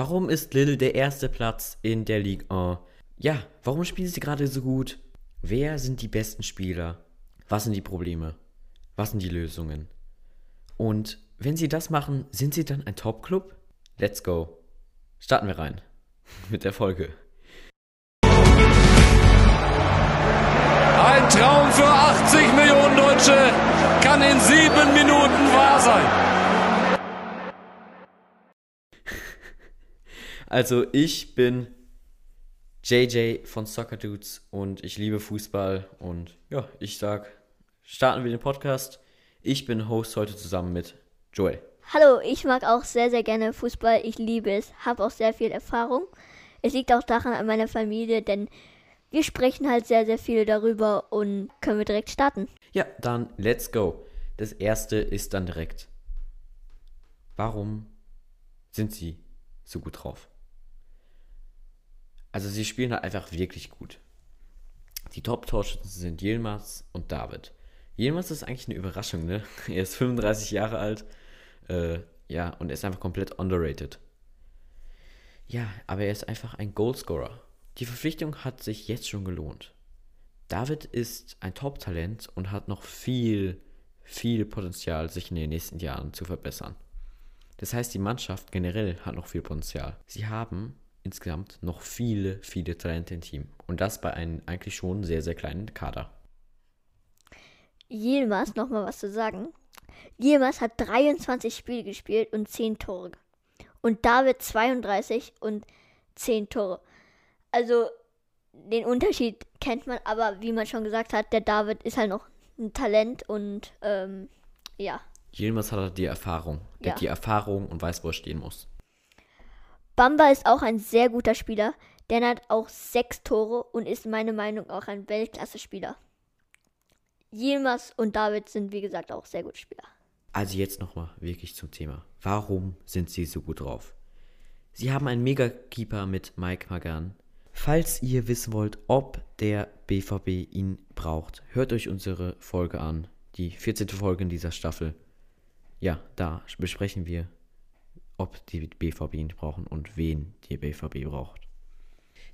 Warum ist Lille der erste Platz in der Ligue 1? Ja, warum spielen sie gerade so gut? Wer sind die besten Spieler? Was sind die Probleme? Was sind die Lösungen? Und wenn sie das machen, sind sie dann ein Top-Club? Let's go. Starten wir rein mit der Folge. Ein Traum für 80 Millionen Deutsche kann in sieben Minuten wahr sein. Also ich bin JJ von Soccer Dudes und ich liebe Fußball und ja, ich sag, starten wir den Podcast. Ich bin Host heute zusammen mit Joel. Hallo, ich mag auch sehr, sehr gerne Fußball. Ich liebe es, habe auch sehr viel Erfahrung. Es liegt auch daran an meiner Familie, denn wir sprechen halt sehr, sehr viel darüber und können wir direkt starten. Ja, dann let's go. Das erste ist dann direkt. Warum sind sie so gut drauf? Also sie spielen halt einfach wirklich gut. Die Top-Torschützen sind Yilmaz und David. Yilmaz ist eigentlich eine Überraschung, ne? Er ist 35 Jahre alt. Äh, ja, und er ist einfach komplett underrated. Ja, aber er ist einfach ein Goalscorer. Die Verpflichtung hat sich jetzt schon gelohnt. David ist ein Top-Talent und hat noch viel, viel Potenzial, sich in den nächsten Jahren zu verbessern. Das heißt, die Mannschaft generell hat noch viel Potenzial. Sie haben insgesamt noch viele, viele Talente im Team. Und das bei einem eigentlich schon sehr, sehr kleinen Kader. Yilmaz, nochmal was zu sagen. Yilmaz hat 23 Spiele gespielt und 10 Tore. Und David 32 und 10 Tore. Also den Unterschied kennt man, aber wie man schon gesagt hat, der David ist halt noch ein Talent und ähm, ja. Yilmaz hat halt die Erfahrung. Der Ja. hat die Erfahrung und weiß, wo er stehen muss. Bamba ist auch ein sehr guter Spieler. Der hat auch sechs Tore und ist meiner Meinung nach auch ein Weltklasse-Spieler. Yilmaz und David sind, wie gesagt, auch sehr gute Spieler. Also jetzt nochmal wirklich zum Thema. Warum sind sie so gut drauf? Sie haben einen Mega-Keeper mit Mike Magan. Falls ihr wissen wollt, ob der BVB ihn braucht, hört euch unsere Folge an. Die 14. Folge in dieser Staffel. Ja, da besprechen wir, ob die BVB ihn brauchen und wen die BVB braucht.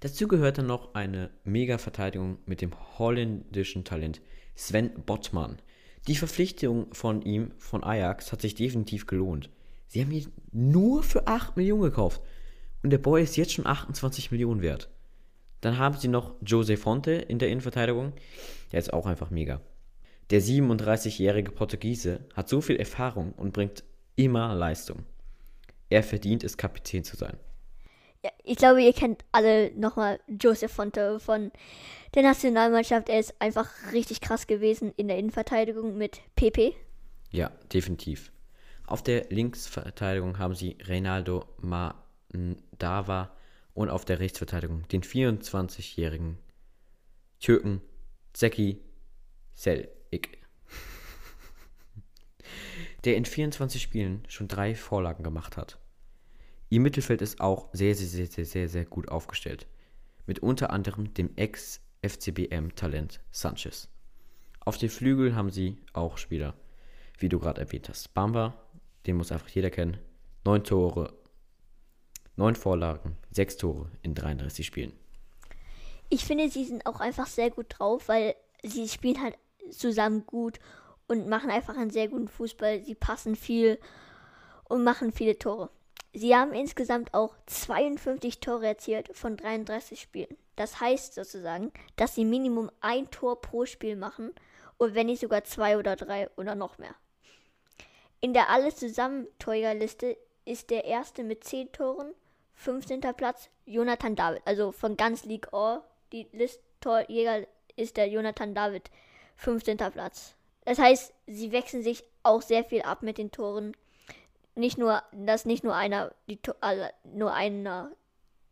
Dazu gehört dann noch eine Mega-Verteidigung mit dem holländischen Talent Sven Bottmann. Die Verpflichtung von ihm, von Ajax, hat sich definitiv gelohnt. Sie haben ihn nur für 8 Millionen gekauft. Und der Boy ist jetzt schon 28 Millionen wert. Dann haben sie noch Jose Fonte in der Innenverteidigung. Der ist auch einfach mega. Der 37-jährige Portugiese hat so viel Erfahrung und bringt immer Leistung. Er verdient es, Kapitän zu sein. Ja, ich glaube, ihr kennt alle nochmal Joseph Fonte von der Nationalmannschaft. Er ist einfach richtig krass gewesen in der Innenverteidigung mit PP. Ja, definitiv. Auf der Linksverteidigung haben sie Reynaldo Mandava und auf der Rechtsverteidigung den 24-jährigen Türken Zeki Selik. Der in 24 Spielen schon drei Vorlagen gemacht hat. Ihr Mittelfeld ist auch sehr, sehr, sehr, sehr, sehr, sehr gut aufgestellt. Mit unter anderem dem Ex-FCBM-Talent Sanchez. Auf den Flügel haben sie auch Spieler, wie du gerade erwähnt hast. Bamba, den muss einfach jeder kennen. Neun Tore, neun Vorlagen, sechs Tore in 33 Spielen. Ich finde, sie sind auch einfach sehr gut drauf, weil sie spielen halt zusammen gut und machen einfach einen sehr guten Fußball. Sie passen viel und machen viele Tore. Sie haben insgesamt auch 52 Tore erzielt von 33 Spielen. Das heißt sozusagen, dass sie Minimum ein Tor pro Spiel machen und wenn nicht sogar zwei oder drei oder noch mehr. In der alles zusammen Torjägerliste ist der erste mit 10 Toren, 15. Platz Jonathan David, also von ganz League All. Die List Torjäger ist der Jonathan David, 15. Platz. Das heißt, sie wechseln sich auch sehr viel ab mit den Toren. Nicht nur, dass nicht nur einer die also nur einer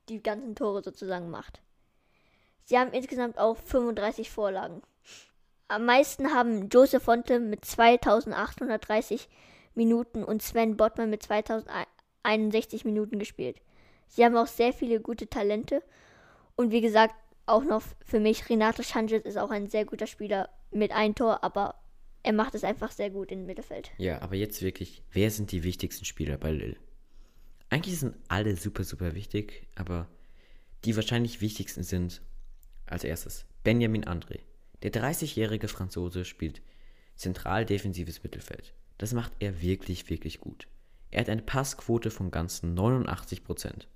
die ganzen Tore sozusagen macht. Sie haben insgesamt auch 35 Vorlagen. Am meisten haben Joseph Fonte mit 2830 Minuten und Sven Bottmann mit 2061 Minuten gespielt. Sie haben auch sehr viele gute Talente. Und wie gesagt, auch noch für mich, Renato Sanchez ist auch ein sehr guter Spieler mit einem Tor, aber er macht es einfach sehr gut im Mittelfeld. Ja, aber jetzt wirklich, wer sind die wichtigsten Spieler bei Lille? Eigentlich sind alle super, super wichtig, aber die wahrscheinlich wichtigsten sind als erstes Benjamin André. Der 30-jährige Franzose spielt zentral defensives Mittelfeld. Das macht er wirklich, wirklich gut. Er hat eine Passquote von ganzen 89%.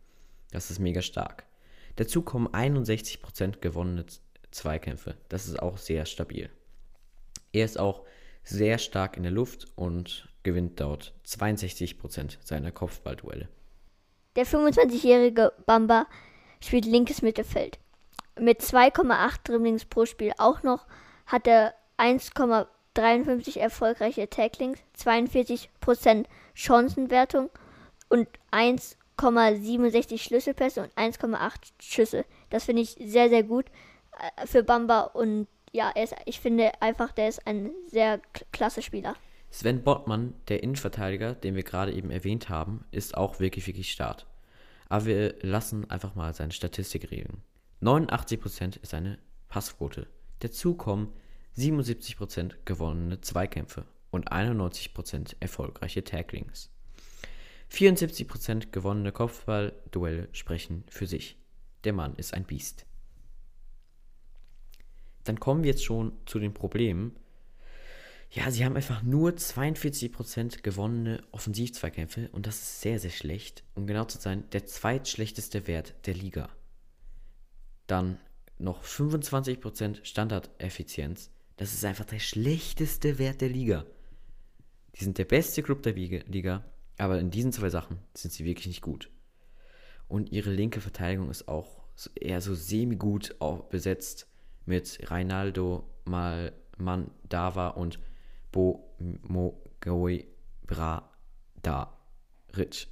Das ist mega stark. Dazu kommen 61% gewonnene Zweikämpfe. Das ist auch sehr stabil. Er ist auch sehr stark in der Luft und gewinnt dort 62% seiner Kopfballduelle. Der 25-jährige Bamba spielt linkes Mittelfeld. Mit 2,8 Dribblings pro Spiel auch noch hat er 1,53 erfolgreiche Tacklings, 42% Chancenwertung und 1,67 Schlüsselpässe und 1,8 Schüsse. Das finde ich sehr, sehr gut äh, für Bamba und ja, ist, ich finde einfach, der ist ein sehr klasse Spieler. Sven Bottmann, der Innenverteidiger, den wir gerade eben erwähnt haben, ist auch wirklich, wirklich stark. Aber wir lassen einfach mal seine Statistik reden. 89% ist eine Passquote. Dazu kommen 77% gewonnene Zweikämpfe und 91% erfolgreiche Tacklings. 74% gewonnene Kopfballduelle sprechen für sich. Der Mann ist ein Biest. Dann kommen wir jetzt schon zu den Problemen. Ja, sie haben einfach nur 42% gewonnene Offensivzweikämpfe und das ist sehr, sehr schlecht. Um genau zu sein, der zweitschlechteste Wert der Liga. Dann noch 25% Standardeffizienz. Das ist einfach der schlechteste Wert der Liga. Die sind der beste Club der Liga, aber in diesen zwei Sachen sind sie wirklich nicht gut. Und ihre linke Verteidigung ist auch eher so semi-gut besetzt mit Reinaldo Mal Mandava und Bo Mogoi Bra Da Rich.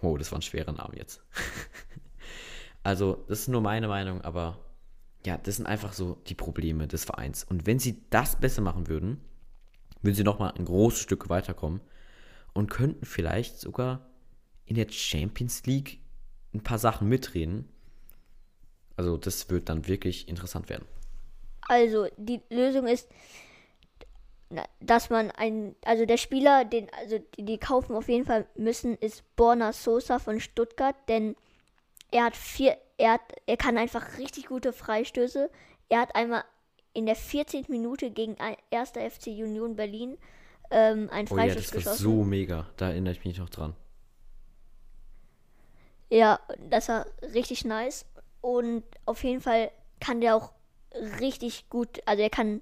Oh, das war ein schwerer Name jetzt. also, das ist nur meine Meinung, aber ja, das sind einfach so die Probleme des Vereins. Und wenn sie das besser machen würden, würden sie nochmal ein großes Stück weiterkommen und könnten vielleicht sogar in der Champions League ein paar Sachen mitreden. Also das wird dann wirklich interessant werden. Also die Lösung ist, dass man ein, also der Spieler, den, also die, die kaufen auf jeden Fall müssen, ist Borna Sosa von Stuttgart, denn er hat vier, er hat, er kann einfach richtig gute Freistöße. Er hat einmal in der 14. Minute gegen ein, 1. FC Union Berlin ähm, ein Freischuss oh ja, das geschossen. war so mega, da erinnere ich mich noch dran. Ja, das war richtig nice und auf jeden Fall kann der auch richtig gut, also er kann,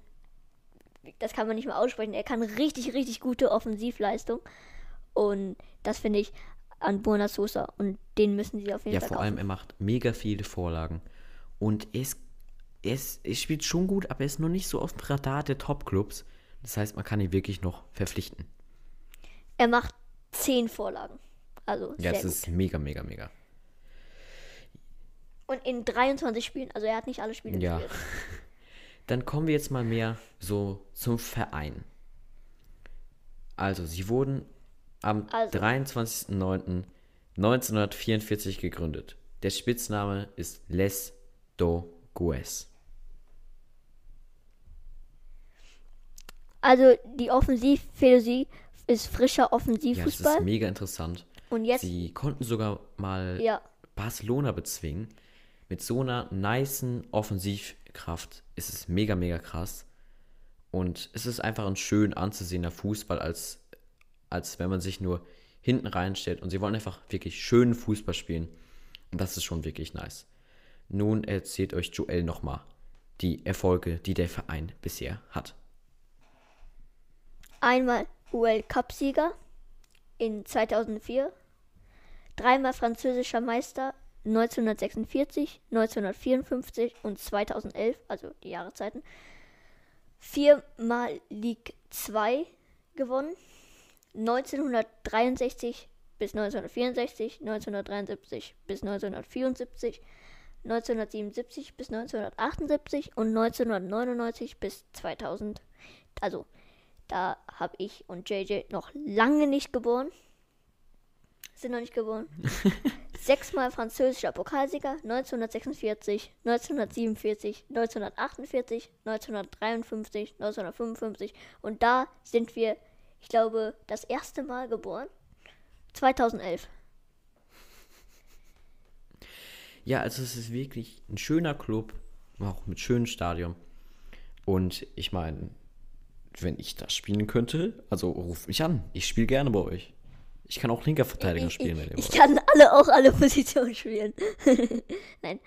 das kann man nicht mehr aussprechen, er kann richtig, richtig gute Offensivleistung. Und das finde ich an Buona Sosa und den müssen sie auf jeden ja, Fall. Ja, vor allem, er macht mega viele Vorlagen. Und er, ist, er, ist, er spielt schon gut, aber er ist noch nicht so auf dem Radar der Top-Clubs. Das heißt, man kann ihn wirklich noch verpflichten. Er macht zehn Vorlagen. Also ja, das gut. ist mega, mega, mega. Und in 23 Spielen, also er hat nicht alle Spiele ja. gespielt. Dann kommen wir jetzt mal mehr so zum Verein. Also, sie wurden am also. 23.09.1944 gegründet. Der Spitzname ist Les Dogues. Also, die Offensivphilosophie ist frischer Offensivfußball. Ja, das ist mega interessant. Und jetzt? Sie konnten sogar mal ja. Barcelona bezwingen mit so einer nicen Offensivkraft ist es mega, mega krass. Und es ist einfach ein schön anzusehener Fußball, als, als wenn man sich nur hinten reinstellt. Und sie wollen einfach wirklich schönen Fußball spielen. Und das ist schon wirklich nice. Nun erzählt euch Joel nochmal die Erfolge, die der Verein bisher hat. Einmal UL Cup-Sieger in 2004, dreimal französischer Meister 1946, 1954 und 2011, also die Jahreszeiten, viermal League 2 gewonnen. 1963 bis 1964, 1973 bis 1974, 1977 bis 1978 und 1999 bis 2000. Also da habe ich und JJ noch lange nicht geboren. Sind noch nicht geboren. sechsmal französischer Pokalsieger 1946, 1947, 1948, 1953, 1955 und da sind wir, ich glaube, das erste Mal geboren. 2011. Ja, also es ist wirklich ein schöner Club, auch mit schönem Stadion. Und ich meine, wenn ich das spielen könnte, also ruf mich an. Ich spiele gerne bei euch. Ich kann auch linker Verteidiger spielen, wenn ihr Ich kann alle auch alle Positionen spielen. Nein.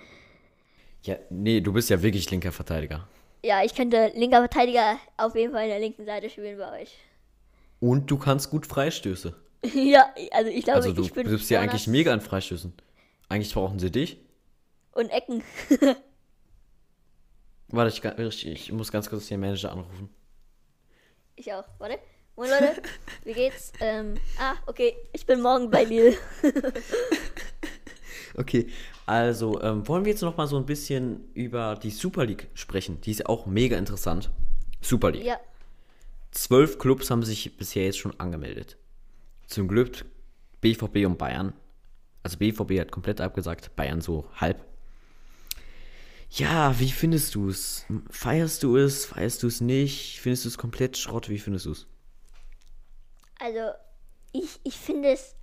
Ja, nee, du bist ja wirklich linker Verteidiger. Ja, ich könnte linker Verteidiger auf jeden Fall in der linken Seite spielen bei euch. Und du kannst gut Freistöße. ja, also ich glaube, Also du ich bin bist ja eigentlich mega an Freistößen. Eigentlich brauchen sie dich. und Ecken. Warte, ich, ich muss ganz kurz den Manager anrufen. Ich auch. Warte. Moin Leute, wie geht's? Ähm, ah, okay, ich bin morgen bei Lille. Okay, also ähm, wollen wir jetzt noch mal so ein bisschen über die Super League sprechen. Die ist auch mega interessant. Super League. ja, Zwölf Clubs haben sich bisher jetzt schon angemeldet. Zum Glück BVB und Bayern. Also BVB hat komplett abgesagt, Bayern so halb. Ja, wie findest du es? Feierst du es? Feierst du es nicht? Findest du es komplett Schrott? Wie findest du es? Also ich, ich finde es,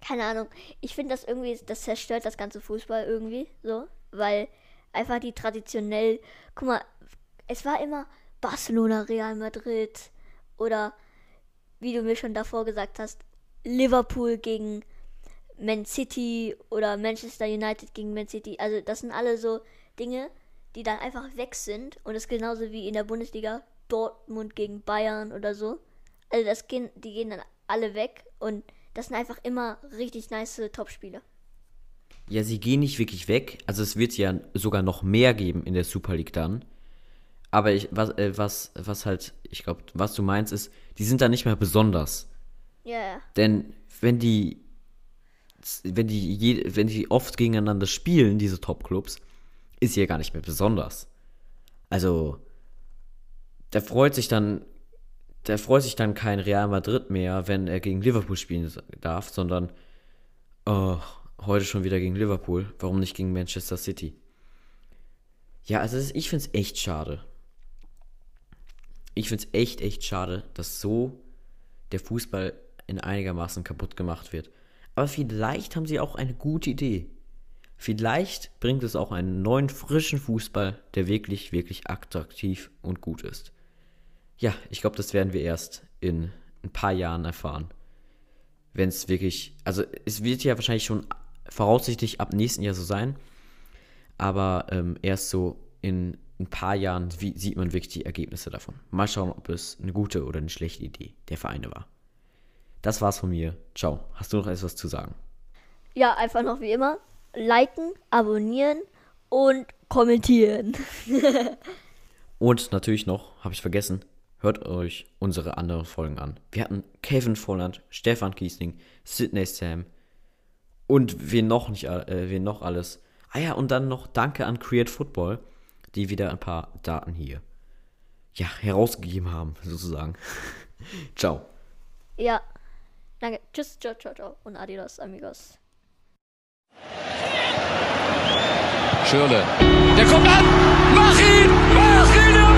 keine Ahnung, ich finde das irgendwie, das zerstört das ganze Fußball irgendwie so, weil einfach die traditionell, guck mal, es war immer Barcelona, Real Madrid oder wie du mir schon davor gesagt hast, Liverpool gegen Man City oder Manchester United gegen Man City. Also das sind alle so Dinge, die dann einfach weg sind und das ist genauso wie in der Bundesliga Dortmund gegen Bayern oder so. Also das gehen, die gehen dann alle weg und das sind einfach immer richtig nice Topspiele. Ja, sie gehen nicht wirklich weg. Also es wird ja sogar noch mehr geben in der Super League dann. Aber ich, was, äh, was, was halt, ich glaube, was du meinst, ist, die sind da nicht mehr besonders. Ja, ja. Denn wenn die, wenn die, je, wenn die oft gegeneinander spielen, diese Top-Clubs, ist sie ja gar nicht mehr besonders. Also, der freut sich dann, der freut sich dann kein Real Madrid mehr, wenn er gegen Liverpool spielen darf, sondern, oh, heute schon wieder gegen Liverpool, warum nicht gegen Manchester City? Ja, also ich finde es echt schade. Ich finde es echt, echt schade, dass so der Fußball in einigermaßen kaputt gemacht wird. Aber vielleicht haben sie auch eine gute Idee. Vielleicht bringt es auch einen neuen, frischen Fußball, der wirklich, wirklich attraktiv und gut ist. Ja, ich glaube, das werden wir erst in ein paar Jahren erfahren. Wenn es wirklich, also es wird ja wahrscheinlich schon voraussichtlich ab nächsten Jahr so sein, aber ähm, erst so in ein paar Jahren wie, sieht man wirklich die Ergebnisse davon. Mal schauen, ob es eine gute oder eine schlechte Idee der Vereine war. Das war's von mir. Ciao. Hast du noch etwas zu sagen? Ja, einfach noch wie immer. Liken, abonnieren und kommentieren. Und natürlich noch, habe ich vergessen, hört euch unsere anderen Folgen an. Wir hatten Kevin Volland, Stefan Kiesling, Sidney Sam und wen noch nicht, äh, wen noch alles. Ah ja, und dann noch Danke an Create Football, die wieder ein paar Daten hier ja, herausgegeben haben, sozusagen. Ciao. Ja. Danke. Tschüss, ciao, ciao, ciao. Und adios, amigos. Schürle. Der kommt an. Mach ihn! Mach